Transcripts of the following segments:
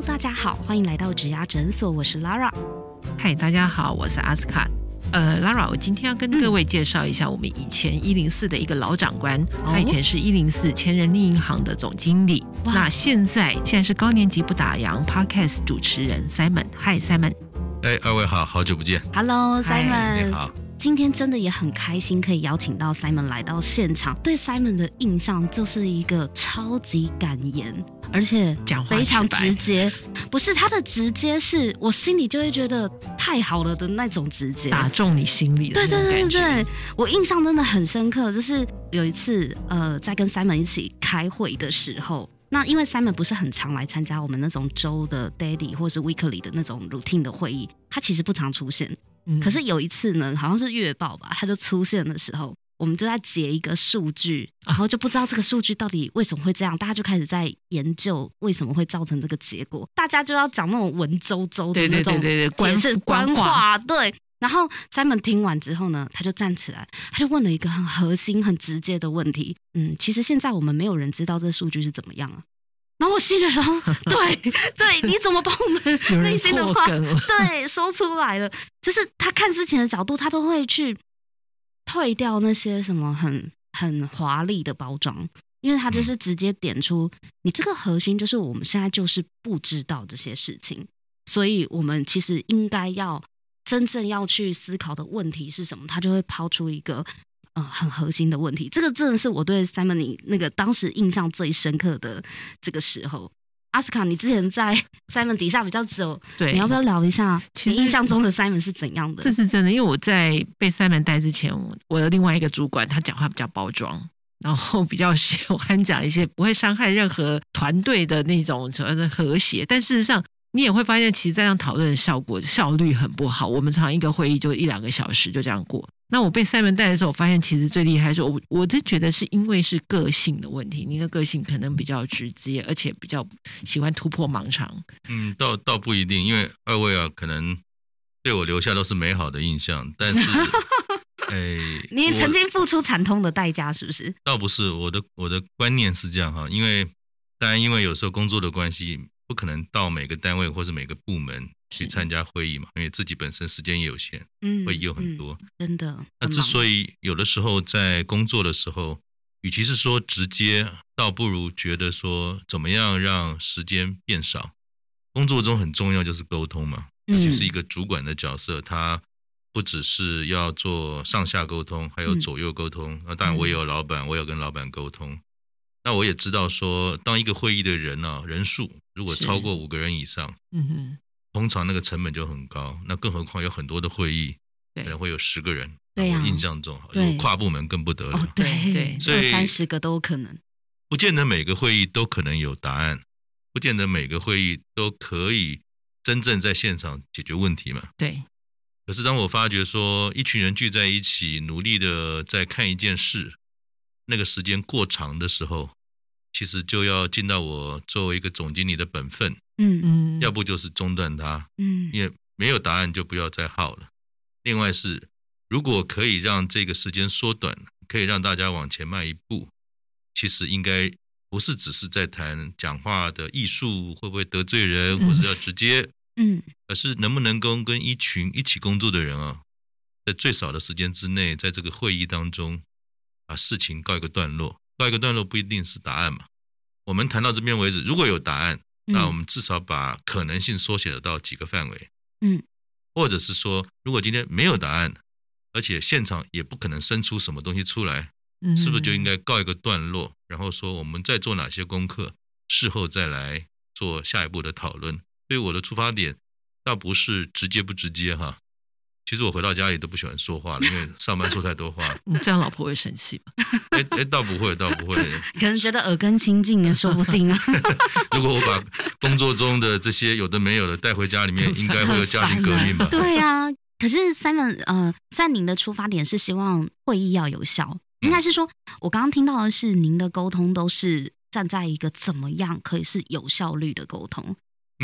！Hello，大家好，欢迎来到植牙诊所，我是 Lara。嗨，大家好，我是阿斯卡。呃，Lara，我今天要跟各位介绍一下我们以前一零四的一个老长官，他以前是一零四前人力银行的总经理，那现在现在是高年级不打烊 Podcast 主持人 Simon。嗨，Simon。哎，二位好，好久不见。Hello，Simon。你好。今天真的也很开心，可以邀请到 Simon 来到现场。对 Simon 的印象就是一个超级敢言，而且讲话非常直接。不是他的直接，是我心里就会觉得太好了的那种直接，打中你心里。对对对对对，我印象真的很深刻。就是有一次，呃，在跟 Simon 一起开会的时候。那因为 Simon 不是很常来参加我们那种周的 daily 或是 weekly 的那种 routine 的会议，他其实不常出现。可是有一次呢，好像是月报吧，他就出现的时候，我们就在解一个数据，然后就不知道这个数据到底为什么会这样，大家就开始在研究为什么会造成这个结果，大家就要讲那种文绉绉的那种解释官话，对。然后 Simon 听完之后呢，他就站起来，他就问了一个很核心、很直接的问题。嗯，其实现在我们没有人知道这数据是怎么样啊。然后我心里说：“ 对对，你怎么把我们 内心的话对说出来了？就是他看事情的角度，他都会去退掉那些什么很很华丽的包装，因为他就是直接点出你这个核心，就是我们现在就是不知道这些事情，所以我们其实应该要。”真正要去思考的问题是什么？他就会抛出一个呃很核心的问题。这个真的是我对 Simon 你那个当时印象最深刻的这个时候。阿斯卡，你之前在 Simon 底下比较久，对，你要不要聊一下？其实印象中的 Simon 是怎样的？这是真的，因为我在被 Simon 带之前，我的另外一个主管他讲话比较包装，然后比较喜欢讲一些不会伤害任何团队的那种所谓的和谐，但事实上。你也会发现，其实这样讨论的效果效率很不好。我们常一个会议就一两个小时就这样过。那我被塞门带的时候，我发现其实最厉害是我，我真觉得是因为是个性的问题。你的个性可能比较直接，而且比较喜欢突破盲肠。嗯，倒倒不一定，因为二位啊，可能对我留下都是美好的印象。但是，哎，你曾经付出惨痛的代价，是不是？倒不是，我的我的观念是这样哈，因为当然因为有时候工作的关系。不可能到每个单位或者每个部门去参加会议嘛？因为自己本身时间也有限，嗯，会议有很多，真的。那之所以有的时候在工作的时候，与其是说直接，倒不如觉得说怎么样让时间变少。工作中很重要就是沟通嘛，尤其是一个主管的角色，他不只是要做上下沟通，还有左右沟通。那当然我也有老板，我有跟老板沟通。那我也知道说，当一个会议的人呢，人数如果超过五个人以上，嗯哼，通常那个成本就很高。那更何况有很多的会议，可能会有十个人。对我印象中，如果跨部门更不得了。对对，所以三十个都有可能。不见得每个会议都可能有答案，不见得每个会议都可以真正在现场解决问题嘛。对。可是当我发觉说，一群人聚在一起，努力的在看一件事。那个时间过长的时候，其实就要尽到我作为一个总经理的本分，嗯嗯，要不就是中断它，嗯，因为没有答案就不要再耗了。另外是，如果可以让这个时间缩短，可以让大家往前迈一步，其实应该不是只是在谈讲话的艺术，会不会得罪人，或者要直接，嗯，而是能不能够跟一群一起工作的人啊，在最少的时间之内，在这个会议当中。把事情告一个段落，告一个段落不一定是答案嘛。我们谈到这边为止，如果有答案，那我们至少把可能性缩写到几个范围。嗯，或者是说，如果今天没有答案，而且现场也不可能生出什么东西出来，是不是就应该告一个段落，然后说我们再做哪些功课，事后再来做下一步的讨论？所以我的出发点倒不是直接不直接哈。其实我回到家里都不喜欢说话了，因为上班说太多话。你这样老婆会生气吗？哎哎，倒不会，倒不会。可能觉得耳根清净也说不定啊。如果我把工作中的这些有的没有的带回家里面，应该会有家庭革命吧？对啊。可是 Simon，呃，虽然您的出发点是希望会议要有效，应该是说，我刚刚听到的是您的沟通都是站在一个怎么样可以是有效率的沟通。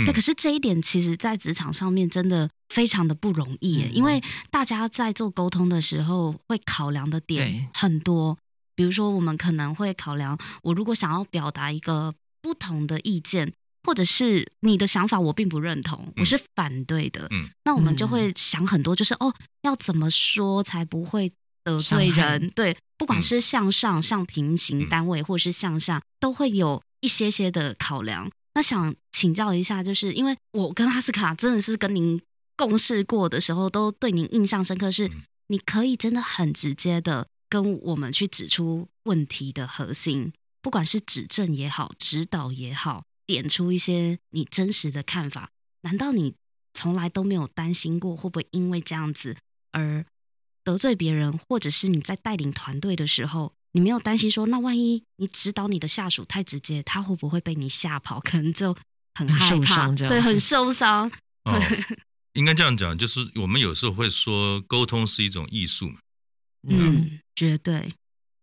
对，可是这一点其实，在职场上面真的非常的不容易，因为大家在做沟通的时候会考量的点很多，比如说我们可能会考量，我如果想要表达一个不同的意见，或者是你的想法我并不认同，我是反对的，嗯，那我们就会想很多，就是哦，要怎么说才不会得罪人？对，不管是向上、向平行单位，或者是向下，都会有一些些的考量。那想请教一下，就是因为我跟阿斯卡真的是跟您共事过的时候，都对您印象深刻，是你可以真的很直接的跟我们去指出问题的核心，不管是指正也好，指导也好，点出一些你真实的看法。难道你从来都没有担心过，会不会因为这样子而得罪别人，或者是你在带领团队的时候？你没有担心说，那万一你指导你的下属太直接，他会不会被你吓跑？可能就很害怕，对，很受伤。哦，应该这样讲，就是我们有时候会说，沟通是一种艺术嘛。嗯，绝对。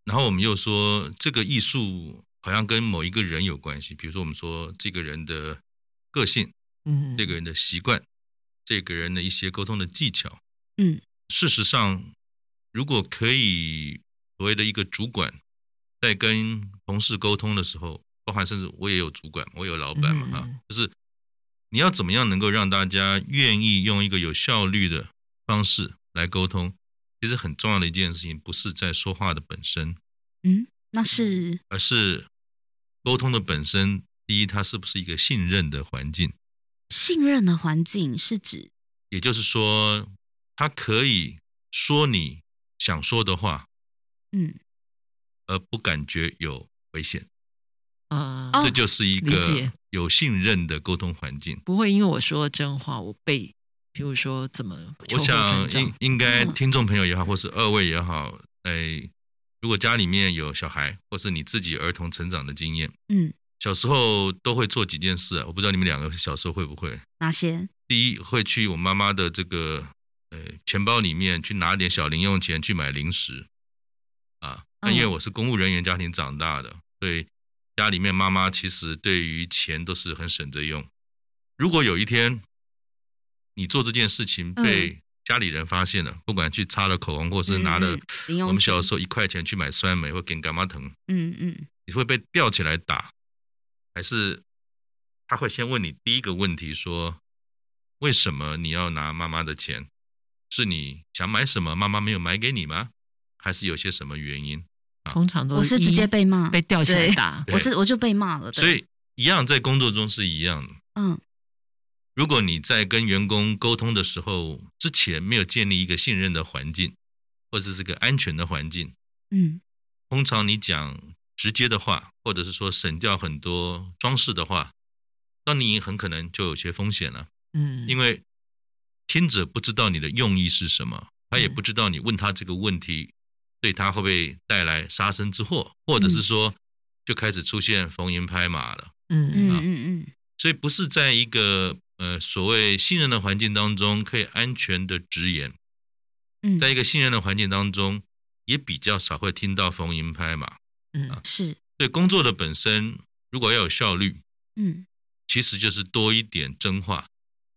然后我们又说，这个艺术好像跟某一个人有关系，比如说我们说这个人的个性，嗯，这个人的习惯，这个人的一些沟通的技巧，嗯，事实上，如果可以。所谓的一个主管，在跟同事沟通的时候，包含甚至我也有主管，我有老板嘛，哈，就是你要怎么样能够让大家愿意用一个有效率的方式来沟通？其实很重要的一件事情，不是在说话的本身，嗯，那是，而是沟通的本身。第一，它是不是一个信任的环境？信任的环境是指，也就是说，他可以说你想说的话。嗯，而不感觉有危险啊，这就是一个有信任的沟通环境。不会因为我说真话，我被，比如说怎么？我想应应该听众朋友也好，或是二位也好，哎，如果家里面有小孩，或是你自己儿童成长的经验，嗯，小时候都会做几件事啊，我不知道你们两个小时候会不会？哪些？第一，会去我妈妈的这个呃钱包里面去拿点小零用钱去买零食。啊，那因为我是公务人员家庭长大的，所以家里面妈妈其实对于钱都是很省着用。如果有一天你做这件事情被家里人发现了，不管去擦了口红，或是拿了我们小时候一块钱去买酸梅或给干妈疼，嗯嗯，你会被吊起来打，还是他会先问你第一个问题说，为什么你要拿妈妈的钱？是你想买什么，妈妈没有买给你吗？还是有些什么原因？通常都我是直接被骂，被吊起来打。我是我就被骂了。所以一样在工作中是一样的。嗯，如果你在跟员工沟通的时候，之前没有建立一个信任的环境，或者是个安全的环境，嗯，通常你讲直接的话，或者是说省掉很多装饰的话，那你很可能就有些风险了。嗯，因为听者不知道你的用意是什么，他也不知道你问他这个问题。对他会不会带来杀身之祸，或者是说就开始出现逢迎拍马了？嗯嗯嗯嗯。所以不是在一个呃所谓信任的环境当中可以安全的直言。嗯，在一个信任的环境当中，也比较少会听到逢迎拍马。嗯，是。对工作的本身，如果要有效率，嗯，其实就是多一点真话，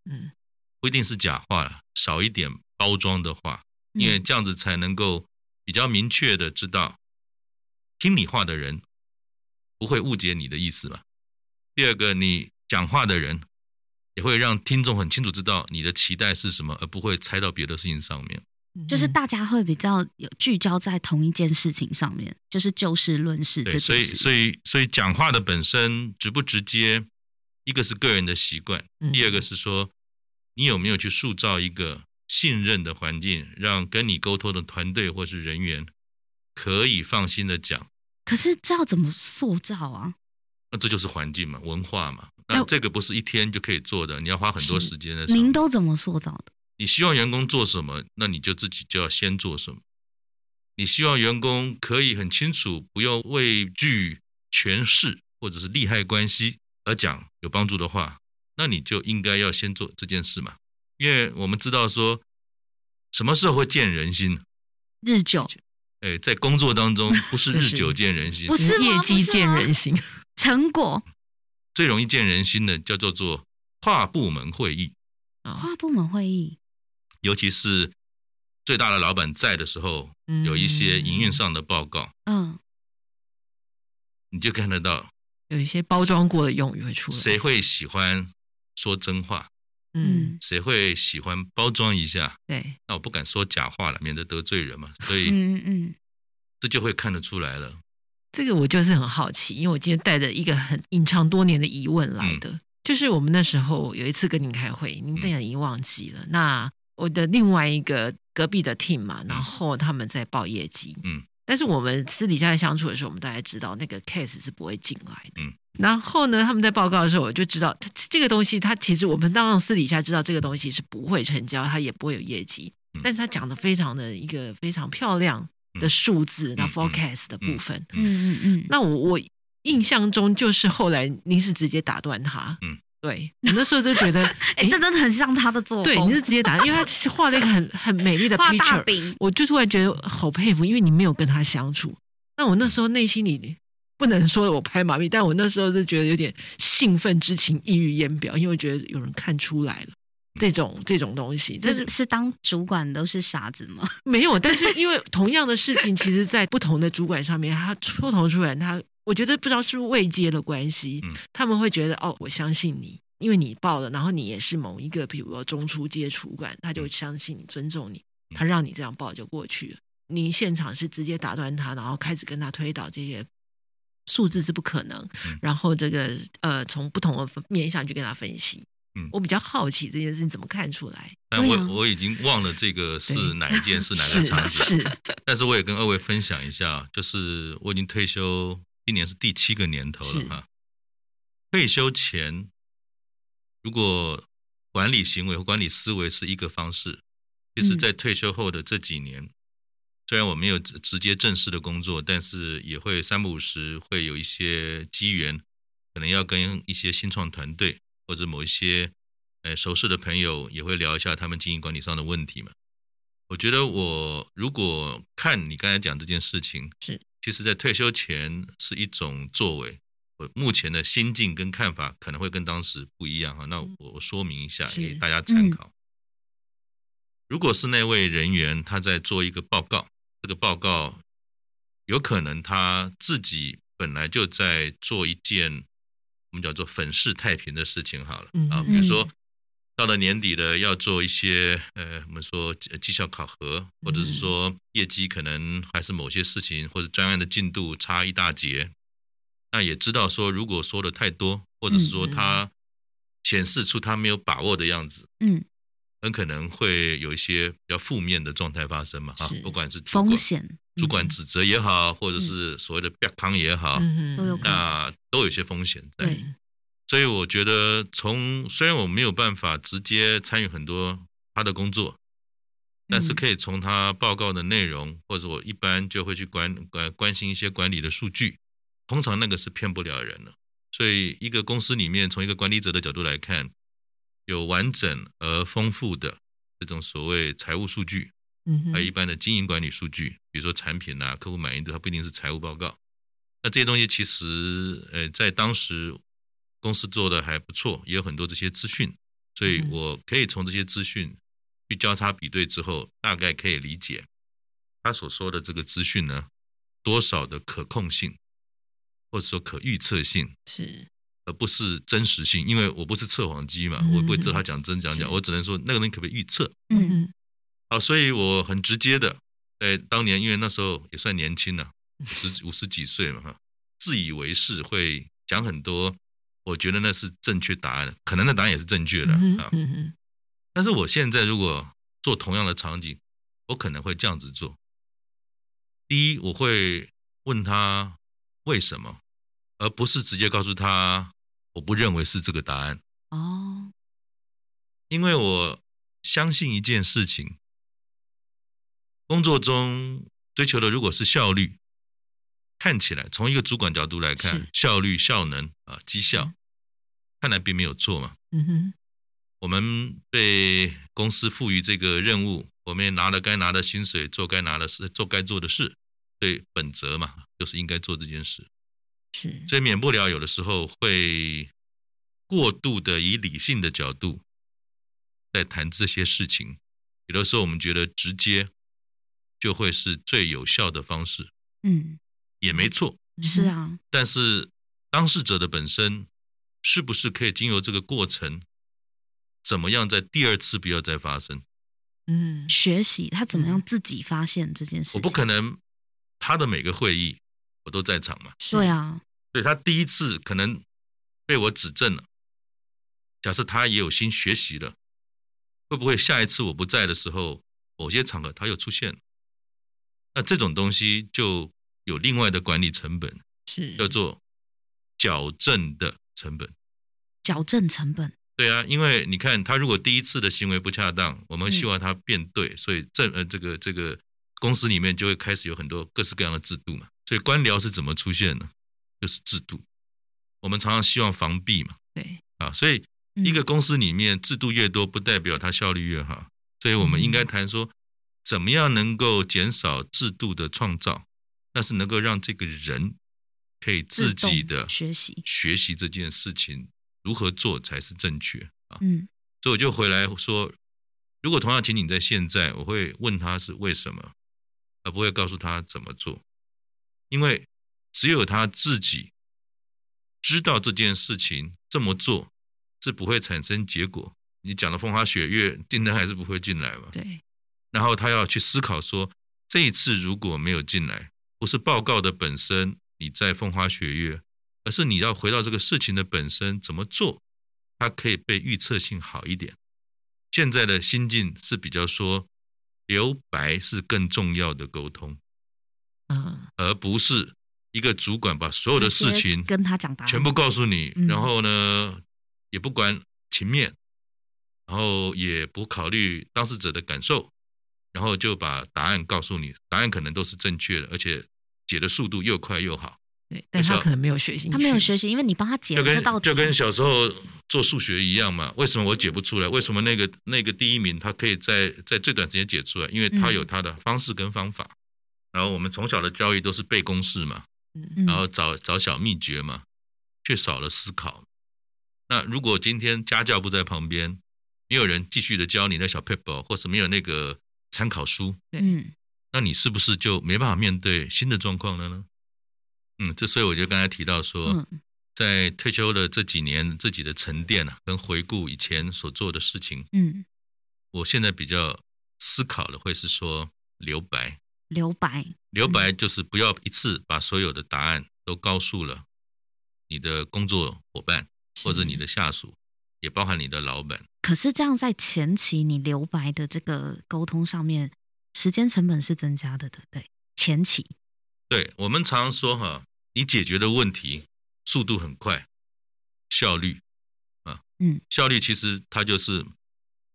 嗯，不一定是假话了，少一点包装的话，因为这样子才能够。比较明确的知道，听你话的人不会误解你的意思嘛。第二个，你讲话的人也会让听众很清楚知道你的期待是什么，而不会猜到别的事情上面。就是大家会比较有聚焦在同一件事情上面，就是就事论事。对，所以所以所以讲话的本身直不直接，一个是个人的习惯，第二个是说你有没有去塑造一个。信任的环境，让跟你沟通的团队或是人员可以放心的讲。可是这要怎么塑造啊？那这就是环境嘛，文化嘛。那这个不是一天就可以做的，你要花很多时间的。您都怎么塑造的？你希望员工做什么，那你就自己就要先做什么。你希望员工可以很清楚，不要畏惧权势或者是利害关系而讲有帮助的话，那你就应该要先做这件事嘛。因为我们知道说，什么时候会见人心？日久哎，在工作当中不是 日久见人心不，是吗业绩见人心。成果最容易见人心的叫做做跨部门会议，啊，跨部门会议，尤其是最大的老板在的时候，嗯有一些营运上的报告，嗯，你就看得到有一些包装过的用语会出来。谁会喜欢说真话，嗯，谁会喜欢包装一下。对，那我不敢说假话了，免得得罪人嘛，所以嗯嗯这就会看得出来了。这个我就是很好奇，因为我今天带着一个很隐藏多年的疑问来的，就是我们那时候有一次跟您开会，您当然已经忘记了。那我的另外一个隔壁的 team 嘛，然后他们在报业绩，嗯，但是我们私底下在相处的时候，我们大概知道那个 case 是不会进来的，嗯。然后呢，他们在报告的时候，我就知道它这个东西，它其实我们当然私底下知道这个东西是不会成交，它也不会有业绩，嗯。但是他讲的非常的一个非常漂亮的数字，那嗯 forecast 的部分，嗯嗯嗯，那我我印象中就是后来您是直接打断他，嗯，对我那时候就觉得，哎，这真的很像他的作风，对，你是直接打，因为他画了一个很很美丽的 picture，饼，我就突然觉得好佩服，因为你没有跟他相处。那我那时候内心里不能说我拍马屁，但我那时候就觉得有点兴奋之情溢于言表，因为我觉得有人看出来了这种这种东西，但就是是当主管都是傻子吗？没有，但是因为同样的事情，其实在不同的主管上面，他不同主管他，我觉得不知道是不是未接的关系，嗯他们会觉得哦，我相信你，因为你报了，然后你也是某一个，比如说中初阶主管，他就相信你，尊重你，他让你这样报就过去了。你现场是直接打断他，然后开始跟他推导这些数字是不可能，嗯然后这个呃从不同的面向去跟他分析。嗯。我比较好奇这件事情怎么看出来？但我我已经忘了这个是哪一件是哪个场景，是，但是我也跟二位分享一下，就是我已经退休，今年是第七个年头了哈。退休前，如果管理行为和管理思维是一个方式，其实，嗯。在退休后的这几年，虽然我没有直直接正式的工作，但是也会三不五时会有一些机缘，可能要跟一些新创团队或者某一些呃熟识的朋友也会聊一下他们经营管理上的问题嘛。我觉得我如果看你刚才讲这件事情，是其实在退休前是一种作为，我目前的心境跟看法可能会跟当时不一样哈。那我我说明一下给大家参考。如果是那位人员他在做一个报告，这个报告有可能他自己本来就在做一件我们叫做粉饰太平的事情好了嗯啊，嗯比如说到了年底了要做一些呃我们说绩绩效考核，或者是说业绩可能还是某些事情或者专案的进度差一大截，那也知道说如果说的太多，或者是说他显示出他没有把握的样子，嗯，很可能会有一些比较负面的状态发生嘛，哈，不管是风险主管指责也好，或者是所谓的 bec 康也好，嗯都有可能。那都有一些风险在。对。所以我觉得从虽然我没有办法直接参与很多他的工作，但是可以从他报告的内容，或者我一般就会去关关关心一些管理的数据，通常那个是骗不了人的。所以一个公司里面，从一个管理者的角度来看，有完整而丰富的这种所谓财务数据，还有一般的经营管理数据，比如说产品啊、客户满意度，它不一定是财务报告。那这些东西其实，呃，在当时公司做的还不错，也有很多这些资讯，所以嗯我可以从这些资讯去交叉比对之后，大概可以理解他所说的这个资讯呢，多少的可控性，或者说可预测性，是而不是真实性。因为我不是测谎机嘛，嗯我不会知道他讲真讲假，是我只能说那个人可不可以预测。嗯嗯啊，所以我很直接的，在当年，因为那时候也算年轻了、十五十几岁嘛，哈，自以为是，会讲很多，我觉得那是正确答案，可能那答案也是正确的嗯啊。但是我现在如果做同样的场景，我可能会这样子做。第一，我会问他为什么，而不是直接告诉他我不认为是这个答案。哦，因为我相信一件事情，工作中追求的如果是效率，看起来从一个主管角度来看，效率、效能啊、绩效嗯，看来并没有错嘛。嗯哼，我们被公司赋予这个任务，我们也拿了该拿的薪水，做该拿的事，做该做的事，对本责嘛，就是应该做这件事。是，所以免不了有的时候会过度的以理性的角度在谈这些事情，有的时候我们觉得直接就会是最有效的方式，嗯，也没错。是啊，但是当事者的本身是不是可以经由这个过程，怎么样在第二次不要再发生？嗯，学习他怎么样嗯自己发现这件事情。我不可能他的每个会议我都在场嘛，是对，啊，所以他第一次可能被我指正了。假设他也有心学习了，会不会下一次我不在的时候，某些场合他又出现了？那这种东西就有另外的管理成本，是叫做矫正的成本。矫正成本。对啊，因为你看他如果第一次的行为不恰当，我们嗯希望他变对，所以正呃这个这个公司里面就会开始有很多各式各样的制度嘛。所以官僚是怎么出现呢？就是制度。我们常常希望防弊嘛，对，啊，所以嗯一个公司里面制度越多，不代表它效率越好。所以我们应该谈说，怎么样能够减少制度的创造，但是能够让这个人可以自己的学习。学习这件事情如何做才是正确啊。嗯所以我就回来说，如果同样情景在现在，我会问他是为什么，而不会告诉他怎么做，因为只有他自己知道这件事情这么做是不会产生结果。你讲的风花雪月，订单还是不会进来嘛？对，然后他要去思考说，这一次如果没有进来，不是报告的本身你在风花雪月，而是你要回到这个事情的本身怎么做，它可以被预测性好一点。现在的心境是比较说，留白是更重要的沟通，嗯，而不是一个主管把所有的事情跟他讲，全部告诉你，嗯。然后呢也不管情面，然后也不考虑当事者的感受，然后就把答案告诉你，答案可能都是正确的，而且解的速度又快又好，对，但他可能没有学习，他没有学习，因为你帮他解就跟了这道题，就跟小时候做数学一样嘛。为什么我解不出来？为什么那个那个第一名他可以在在最短时间解出来？因为他有他的方式跟方法。然后我们从小的教育都是背公式嘛，嗯，嗯然后找找小秘诀嘛，却少了思考。那如果今天家教不在旁边，没有人继续的教你那小 paper，或是没有那个参考书，嗯。那你是不是就没办法面对新的状况了呢？嗯，这所以我就刚才提到说，嗯。在退休的这几年，自己的沉淀啊，跟回顾以前所做的事情，嗯，我现在比较思考的会是说留白。留白，留白就是不要一次把所有的答案都告诉了你的工作伙伴或者你的下属，也包含你的老板。可是这样在前期你留白的这个沟通上面，时间成本是增加的，对不对？前期，对我们常说哈，你解决的问题速度很快，效率啊，嗯，效率其实它就是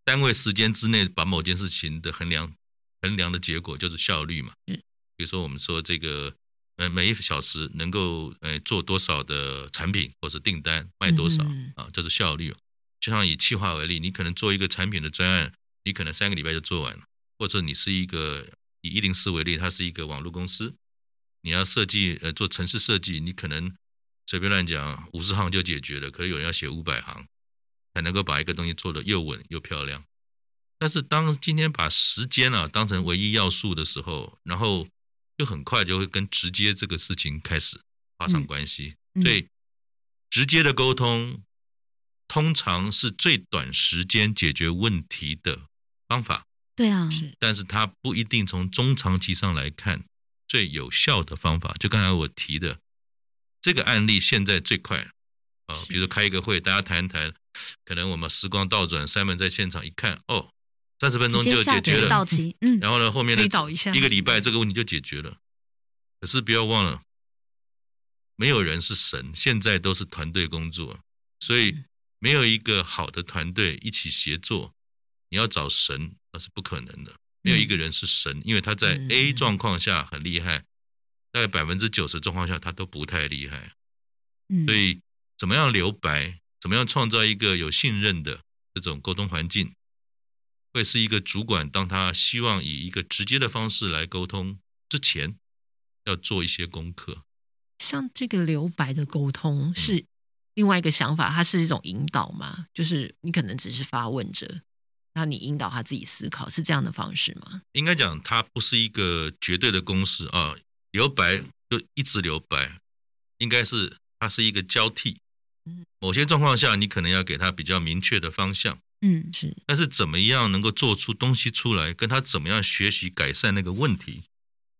单位时间之内把某件事情的衡量衡量的结果就是效率嘛。嗯，比如说我们说这个呃每一小时能够呃做多少的产品或者订单卖多少、嗯啊，这是效率。就像以企划为例，你可能做一个产品的专案，你可能三个礼拜就做完了，或者你是一个以一零四为例，它是一个网络公司，你要设计呃做城市设计，你可能随便乱讲五十行就解决了，可是有人要写五百行，才能够把一个东西做得又稳又漂亮。但是当今天把时间啊当成唯一要素的时候，然后就很快就会跟直接这个事情开始发生关系，嗯所以直接的沟通通常是最短时间解决问题的方法。对啊，是但是它不一定从中长期上来看最有效的方法。就刚才我提的这个案例，现在最快啊、比如说开一个会，大家谈一谈，可能我们时光倒转，Simon 在现场一看，哦，三十分钟就解决了，到期，嗯，然后呢，后面的一一个礼拜这个问题就解决了。可是不要忘了，没有人是神，现在都是团队工作，所以没有一个好的团队一起协作，你要找神那是不可能的，没有一个人是神，因为他在 A 状况下很厉害，大概百分之九十状况下他都不太厉害。嗯，所以怎么样留白，怎么样创造一个有信任的这种沟通环境，会是一个主管当他希望以一个直接的方式来沟通之前，要做一些功课。像这个留白的沟通是另外一个想法，它是一种引导嘛？就是你可能只是发问者，那你引导他自己思考，是这样的方式吗？应该讲，它不是一个绝对的公式啊，留白就一直留白，应该是它是一个交替。嗯某些状况下，你可能要给他比较明确的方向，嗯是但是怎么样能够做出东西出来，跟他怎么样学习改善那个问题，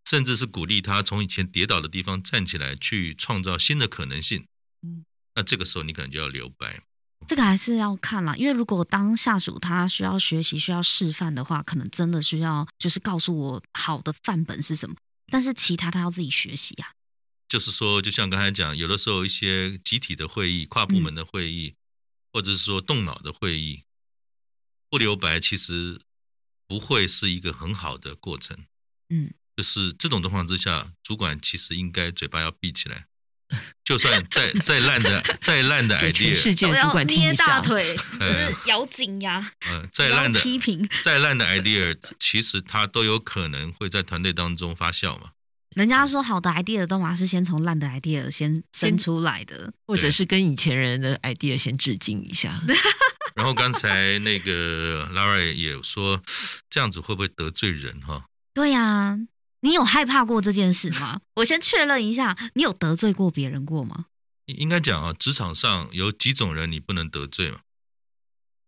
甚至是鼓励他从以前跌倒的地方站起来，去创造新的可能性。嗯，那这个时候你可能就要留白。这个还是要看啦，因为如果当下属他需要学习、需要示范的话，可能真的需要就是告诉我好的范本是什么，但是其他他要自己学习啊。就是说，就像刚才讲，有的时候一些集体的会议、跨部门的会议，或者是说动脑的会议，不留白其实不会是一个很好的过程。嗯，就是这种状况之下，主管其实应该嘴巴要闭起来，就算再再烂的再烂的 给全世 idea，界的主管听一下。腿，呃 咬紧牙，嗯，再烂的批评。再烂的 idea，其实它都有可能会在团队当中发酵嘛。人家说好的 idea 都嘛是先从烂的 idea 先生出来的，或者是跟以前人的 idea 先致敬一下。然后刚才那个 Lara 也说，这样子会不会得罪人哈？对呀、你有害怕过这件事吗？我先确认一下，你有得罪过别人过吗？应应该讲啊，职场上有几种人你不能得罪嘛。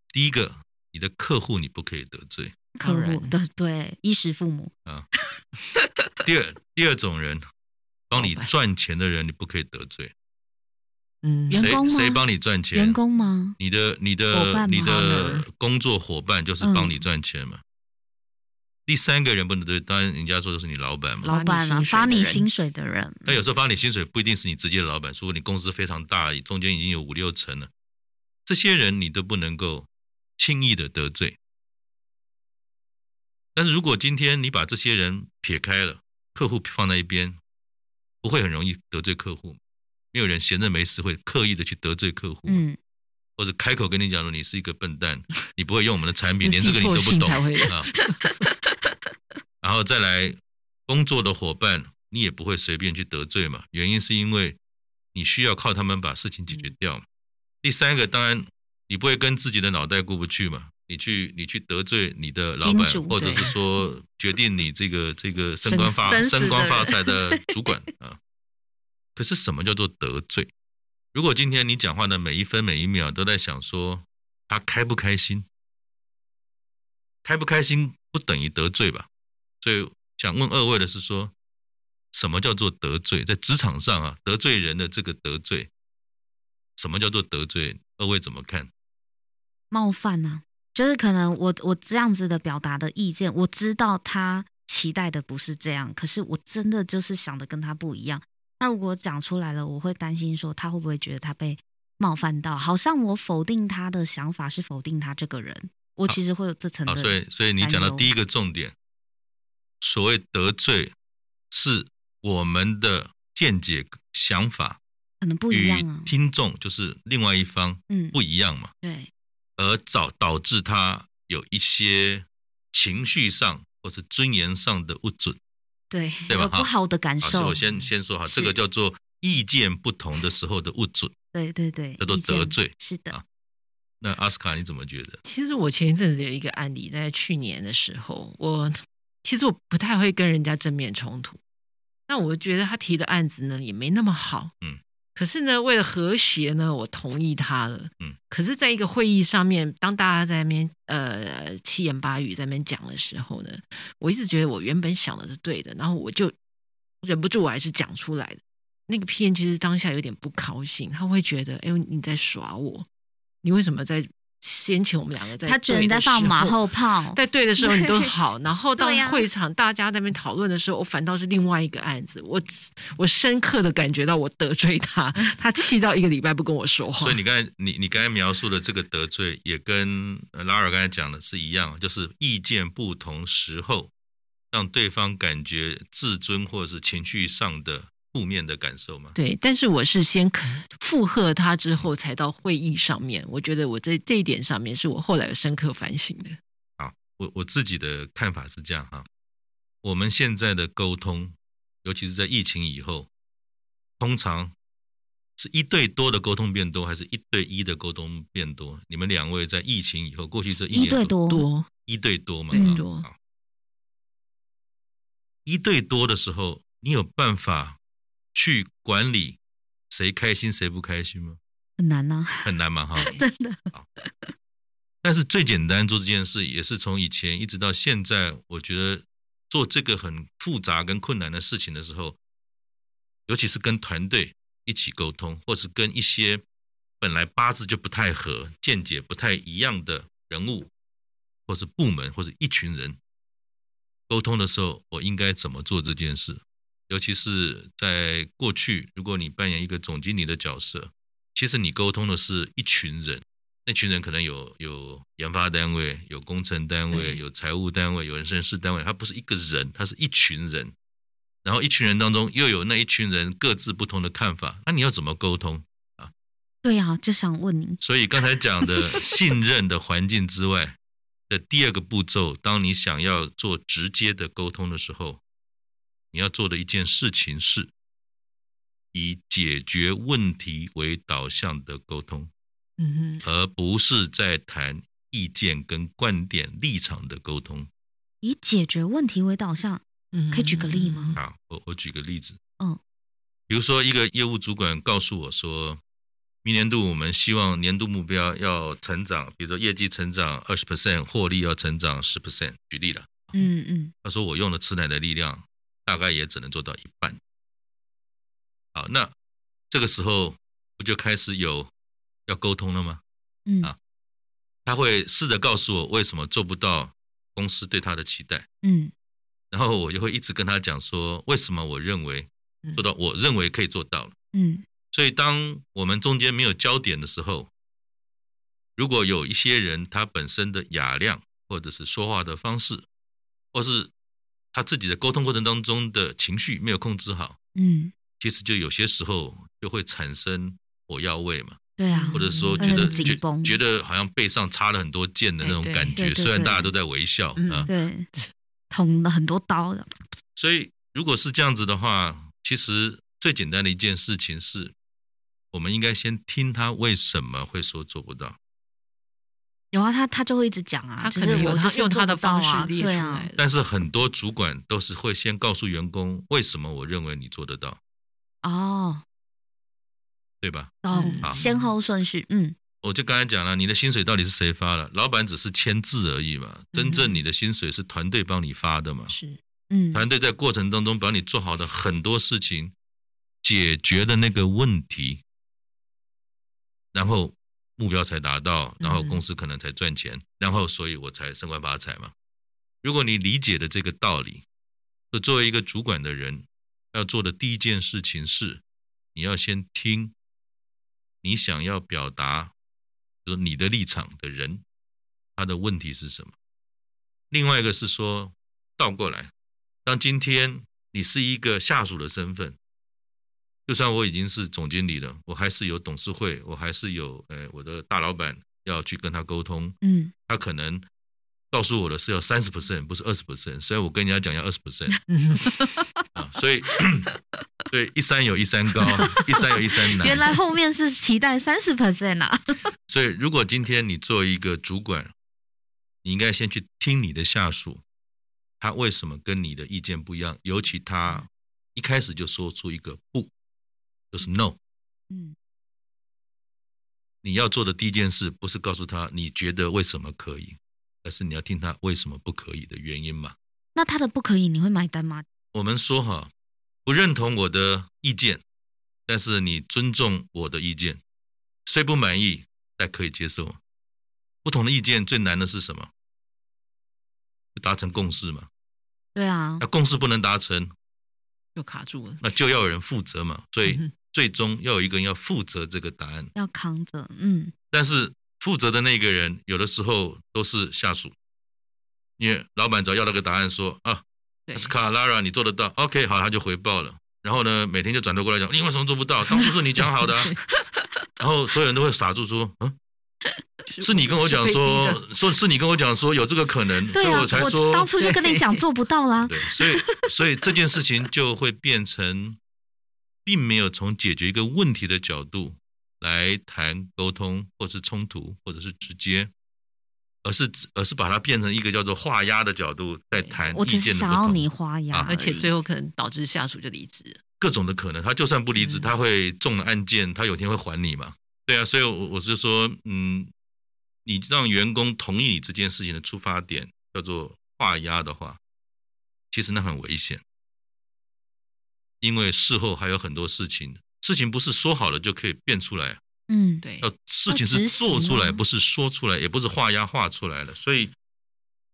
第一个，你的客户你不可以得罪客户对对，衣食父母，啊。第二，第二种人，帮你赚钱的人你不可以得罪。嗯，谁员工吗谁帮你赚钱？员工吗？你的你伙的伴你的工作伙伴就是帮你赚钱嘛。第三个人不能得罪，当然人家说的是你老板嘛。老板啊，发发你薪水的人，但有时候发你薪水不一定是你直接的老板，如果你公司非常大，中间已经有五六层了，这些人你都不能够轻易的得罪。但是如果今天你把这些人撇开了，客户放在一边，不会很容易得罪客户。没有人闲着没事会刻意的去得罪客户，嗯，或者开口跟你讲说你是一个笨蛋，你不会用我们的产品，连这个你都不懂啊。然后再来工作的伙伴，你也不会随便去得罪嘛，原因是因为你需要靠他们把事情解决掉嘛。第三个，当然你不会跟自己的脑袋过不去嘛，你去你去得罪你的老板或者是说决定你这个这个升官发升官发财的主管 啊。可是什么叫做得罪？如果今天你讲话的每一分每一秒都在想说他开不开心，开不开心不等于得罪吧？所以想问二位的是说，什么叫做得罪？在职场上啊，得罪人的这个得罪，什么叫做得罪？二位怎么看？冒犯呐、就是可能我我这样子的表达的意见，我知道他期待的不是这样，可是我真的就是想的跟他不一样。那如果讲出来了，我会担心说他会不会觉得他被冒犯到，好像我否定他的想法是否定他这个人，我其实会有这层啊，所以所以你讲到第一个重点，所谓得罪，是我们的见解、想法可能不一与样啊。听众就是另外一方嗯，不一样嘛，对，而导导致他有一些情绪上或是尊严上的不准。对，对吧哈有不好的感受。我先先说好，是这个叫做意见不同的时候的不准。对对对，叫做得罪是的，啊那阿斯卡你怎么觉得？其实我前一阵子有一个案例，在去年的时候，我 其实我不太会跟人家正面冲突，那我觉得他提的案子呢也没那么好，嗯，可是呢，为了和谐呢，我同意他了，嗯，可是在一个会议上面，当大家在那边呃七言八语在那边讲的时候呢，我一直觉得我原本想的是对的，然后我就忍不住我还是讲出来的。那个 PM 其实当下有点不高兴，他会觉得，哎，你在耍我，你为什么在先前我们两个在他只能对的在放马时候后炮。在对的时候你都好，然后到会场大家在那边讨论的时候，我反倒是另外一个案子，我我深刻的感觉到我得罪他，他气到一个礼拜不跟我说话。所以你刚才你你刚才描述的这个得罪，也跟呃拉尔刚才讲的是一样，就是意见不同时候，让对方感觉自尊或者是情绪上的负面的感受吗。对，但是我是先肯附和他之后，才到会议上面。我觉得我在这一点上面，是我后来有深刻反省的。好，我我自己的看法是这样哈，我们现在的沟通，尤其是在疫情以后，通常是一对多的沟通变多，还是一对一的沟通变多？你们两位在疫情以后，过去这一年一对多，一对多嘛，多好一对多的时候，你有办法去管理谁开心谁不开心吗？很难呐、很难嘛，哈。真的。但是最简单做这件事，也是从以前一直到现在，我觉得做这个很复杂跟困难的事情的时候，尤其是跟团队一起沟通，或是跟一些本来八字就不太合、见解不太一样的人物，或是部门，或者一群人沟通的时候，我应该怎么做这件事？尤其是在过去，如果你扮演一个总经理的角色，其实你沟通的是一群人。那群人可能有有研发单位、有工程单位、嗯有财务单位、有人事单位，他不是一个人，他是一群人。然后一群人当中又有那一群人各自不同的看法，那你要怎么沟通啊？对呀、就想问你，所以刚才讲的 信任的环境之外的第二个步骤，当你想要做直接的沟通的时候，你要做的一件事情是以解决问题为导向的沟通。嗯哼，而不是在谈意见跟观点立场的沟通。以解决问题为导向，嗯可以举个例吗？好，我我举个例子，嗯，比如说一个业务主管告诉我说，明年度我们希望年度目标要成长，比如说业绩成长二十 percent，获利要成长十 percent。举例了，嗯嗯他说我用了吃奶的力量，大概也只能做到一半。好，那这个时候不就开始有要沟通了吗？嗯啊他会试着告诉我为什么做不到公司对他的期待，嗯然后我就会一直跟他讲说，为什么我认为做到，我认为可以做到了。嗯所以当我们中间没有焦点的时候，如果有一些人他本身的雅量，或者是说话的方式，或是他自己的沟通过程当中的情绪没有控制好，嗯，其实就有些时候就会产生火药味嘛。对啊，或者说觉得觉紧绷。觉得好像背上插了很多剑的那种感觉，虽然大家都在微笑嗯啊，对，捅了很多刀。的，所以如果是这样子的话，其实最简单的一件事情是，我们应该先听他为什么会说做不到。有啊，他他就会一直讲啊，他只是可能有他我就是用他的方式列出对啊。来，但是很多主管都是会先告诉员工为什么我认为你做得到，哦，对吧？懂嗯，好。先后顺序，嗯。我就刚才讲了，你的薪水到底是谁发的？老板只是签字而已嘛，真正你的薪水是团队帮你发的嘛。是，嗯，团队在过程当中把你做好的很多事情解决的那个问题，然后目标才达到，然后公司可能才赚钱，然后所以我才升官发财嘛。如果你理解的这个道理，就作为一个主管的人，要做的第一件事情是，你要先听你想要表达，就是你的立场的人，他的问题是什么。另外一个是说，倒过来，当今天你是一个下属的身份，就算我已经是总经理了，我还是有董事会，我还是有呃我的大老板要去跟他沟通，嗯。他可能告诉我的是要三十 percent，不是二十 percent，虽然我跟人家讲要二十 percent 嗯啊，所以 对一山有一山高，一山有一山难。原来后面是期待三十 percent 啊，所以，如果今天你作为一个主管，你应该先去听你的下属，他为什么跟你的意见不一样，尤其他一开始就说出一个不，就是 no。嗯你要做的第一件事，不是告诉他你觉得为什么可以，而是你要听他为什么不可以的原因嘛。那他的不可以，你会买单吗？我们说哈，不认同我的意见，但是你尊重我的意见，虽不满意，但可以接受。不同的意见最难的是什么？达成共识嘛。对啊那，共识不能达成，就卡住了。那就要有人负责嘛。所以最终要有一个人要负责这个答案。要扛着，嗯，但是负责的那个人，有的时候都是下属，因为老板只要要了个答案说啊，对，斯卡拉拉你做得到，OK，好，他就回报了。然后呢，每天就转头过来讲，你为什么做不到？当初是你讲好的、啊。然后所有人都会傻住说，嗯，是你跟我讲说，说是你跟我讲说有这个可能，所以我才说当初就跟你讲 做不到啦，对，所以所以这件事情就会变成，并没有从解决一个问题的角度来谈沟通，或是冲突，或者是直接，而是而是把它变成一个叫做画押的角度，在谈我意只是想。要你画押啊而且最后可能导致下属就离职。各种的可能，他就算不离职，嗯他会中了案件，他有天会还你嘛？对啊，所以我我是说，嗯，你让员工同意你这件事情的出发点叫做画押的话，其实那很危险，因为事后还有很多事情，事情不是说好了就可以变出来，嗯，对，要事情是做出来，啊不是说出来，也不是画押画出来的，所以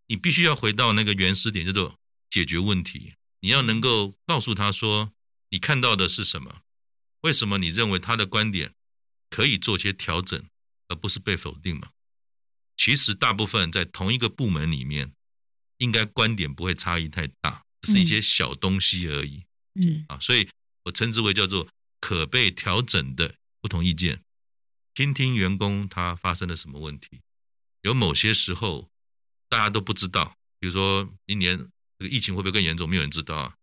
你必须要回到那个原始点，叫做解决问题。你要能够告诉他说，你看到的是什么，为什么你认为他的观点可以做些调整，而不是被否定嘛？其实大部分在同一个部门里面，应该观点不会差异太大，只是一些小东西而已。嗯啊，所以我称之为叫做可被调整的不同意见，听听员工他发生了什么问题。有某些时候大家都不知道，比如说一年这个疫情会不会更严重，没有人知道啊。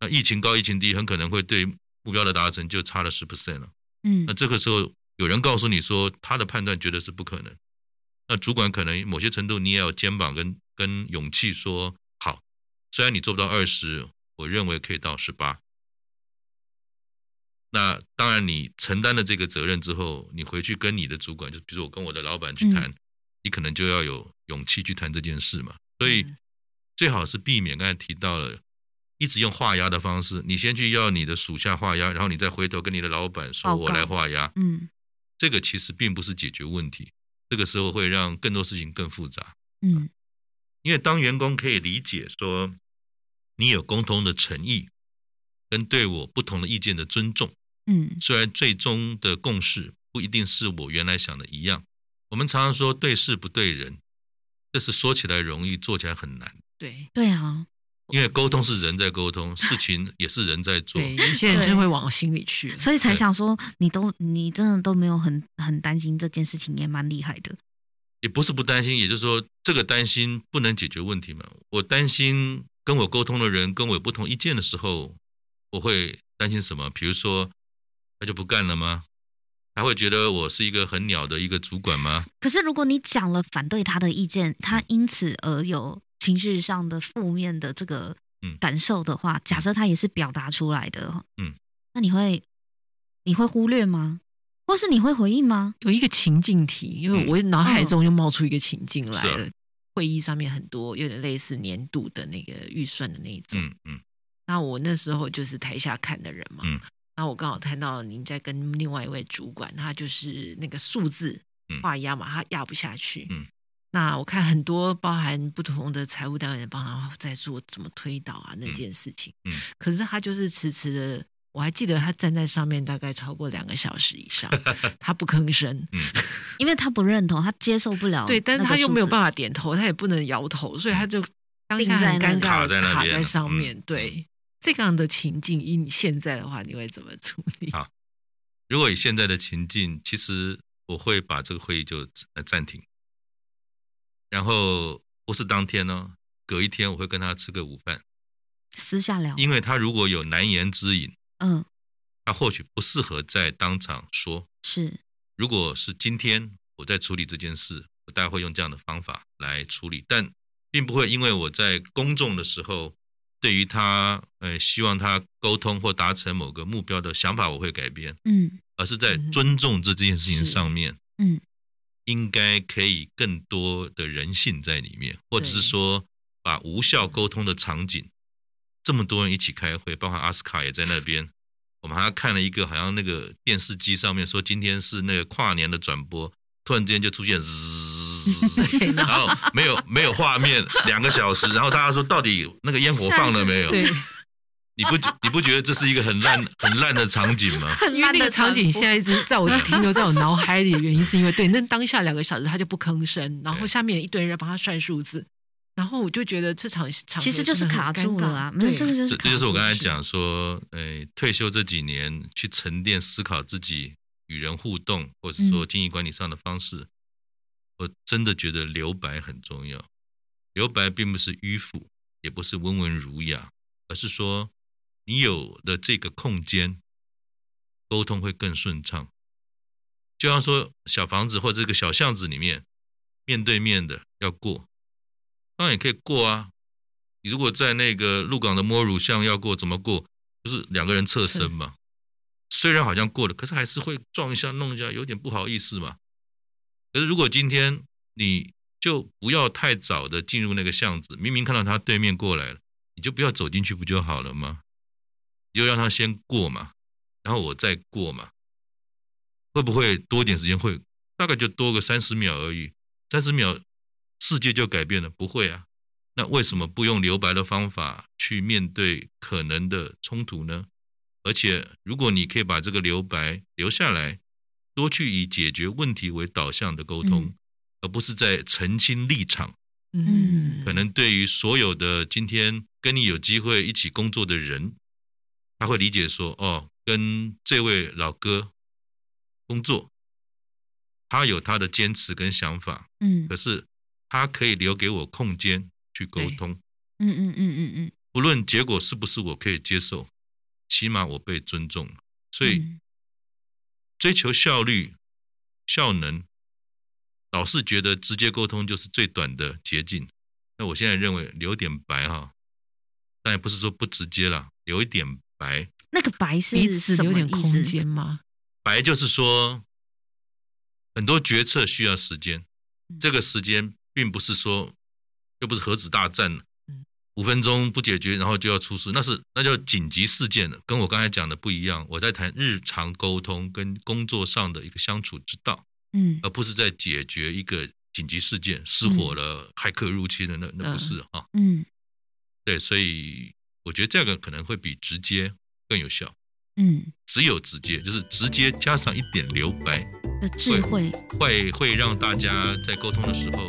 那疫情高、疫情低，很可能会对目标的达成就差了十 percent 了。嗯那这个时候有人告诉你说他的判断觉得是不可能，那主管可能某些程度你也要肩膀跟跟勇气说好，虽然你做不到二十，我认为可以到十八。那当然，你承担了这个责任之后，你回去跟你的主管，就比如我跟我的老板去谈，你可能就要有勇气去谈这件事嘛。所以嗯最好是避免刚才提到了，一直用画押的方式，你先去要你的属下画押，然后你再回头跟你的老板说我来画押。嗯这个其实并不是解决问题，这个时候会让更多事情更复杂。嗯因为当员工可以理解说你有沟通的诚意，跟对我不同的意见的尊重，嗯虽然最终的共识不一定是我原来想的一样。我们常常说对事不对人，这是说起来容易，做起来很难。对对啊，因为沟通是人在沟通，事情也是人在做。对，有些人就会往心里去。所以才想说你都你真的都没有很很担心这件事情，也蛮厉害的。也不是不担心，也就是说，这个担心不能解决问题嘛。我担心跟我沟通的人跟我有不同意见的时候，我会担心什么？比如说，他就不干了吗？他会觉得我是一个很鸟的一个主管吗？可是如果你讲了反对他的意见，他因此而有情绪上的负面的这个嗯感受的话，假设他也是表达出来的，嗯，那你会你会忽略吗？或是你会回应吗？有一个情境题，因为嗯我脑海中又冒出一个情境来是了。会议上面很多有点类似年度的那个预算的那一种。嗯嗯那我那时候就是台下看的人嘛。嗯那我刚好看到您在跟另外一位主管，他就是那个数字嗯画押嘛，他压不下去。嗯那我看很多包含不同的财务单位帮他在做怎么推导啊那件事情。嗯可是他就是迟迟的，我还记得他站在上面大概超过两个小时以上，他不吭声。嗯，因为他不认同，他接受不了。对，但是他又没有办法。法点头，他也不能摇头，所以他就当下很尴尬，定在那卡在上嗯面。对，这样的情境，以你现在的话，你会怎么处理？好如果以现在的情境，其实我会把这个会议就呃暂停，然后不是当天呢，隔一天我会跟他吃个午饭，私下聊。因为他如果有难言之隐，嗯，他或许不适合在当场说。是，如果是今天我在处理这件事，我大概会用这样的方法来处理，但并不会因为我在公众的时候，对于他呃希望他沟通或达成某个目标的想法，我会改变，嗯而是在嗯尊重这件事情上面，嗯。应该可以更多的人性在里面，或者是说把无效沟通的场景，这么多人一起开会，包括阿斯卡也在那边。我们还看了一个，好像那个电视机上面说今天是那个跨年的转播，突然之间就出现然然后后没有没有画面，两个小时，然后大家说到底那个烟火放了没有？对，你不你不觉得这是一个很烂很烂的场景吗？因为那个场景现在一直在我停留在我脑海里的原因，是因为对，那当下两个小时他就不吭声，然后下面一堆人帮他算数字，然后我就觉得这场场合其实就是卡住了啊，没有对这个就是这这就是我刚才讲说，呃，退休这几年去沉淀思考自己与人互动，或者说嗯经营管理上的方式，我真的觉得留白很重要。留白并不是迂腐，也不是温文儒雅，而是说你有的这个空间，沟通会更顺畅。就像说小房子或者这个小巷子里面，面对面的要过，当然也可以过啊。你如果在那个鹿港的摸乳巷要过，怎么过？就是两个人侧身嘛。虽然好像过了，可是还是会撞一下、弄一下，有点不好意思嘛。可是如果今天你就不要太早的进入那个巷子，明明看到他对面过来了，你就不要走进去不就好了吗？你就让他先过嘛，然后我再过嘛。会不会多点时间？会，大概就多个三十秒而已。三十秒，世界就改变了？不会啊。那为什么不用留白的方法去面对可能的冲突呢？而且，如果你可以把这个留白留下来，多去以解决问题为导向的沟通，嗯而不是在澄清立场，嗯，可能对于所有的今天跟你有机会一起工作的人，他会理解说：哦，跟这位老哥工作，他有他的坚持跟想法，嗯可是他可以留给我空间去沟通。嗯嗯嗯嗯嗯，不论结果是不是我可以接受，起码我被尊重了。所以嗯追求效率、效能，老是觉得直接沟通就是最短的捷径。那我现在认为留点白哈，但也不是说不直接啦，留一点白。那个白是彼此什留点空间嘛。白就是说，很多决策需要时间，嗯这个时间并不是说，又不是核子大战嗯，五分钟不解决，然后就要出事，那是那叫紧急事件了，跟我刚才讲的不一样。我在谈日常沟通跟工作上的一个相处之道，嗯而不是在解决一个紧急事件，失火了、骇客入侵了，那那不是哈。嗯对，所以我觉得这个可能会比直接更有效。嗯只有直接，就是直接加上一点留白，的智慧，会会让大家在沟通的时候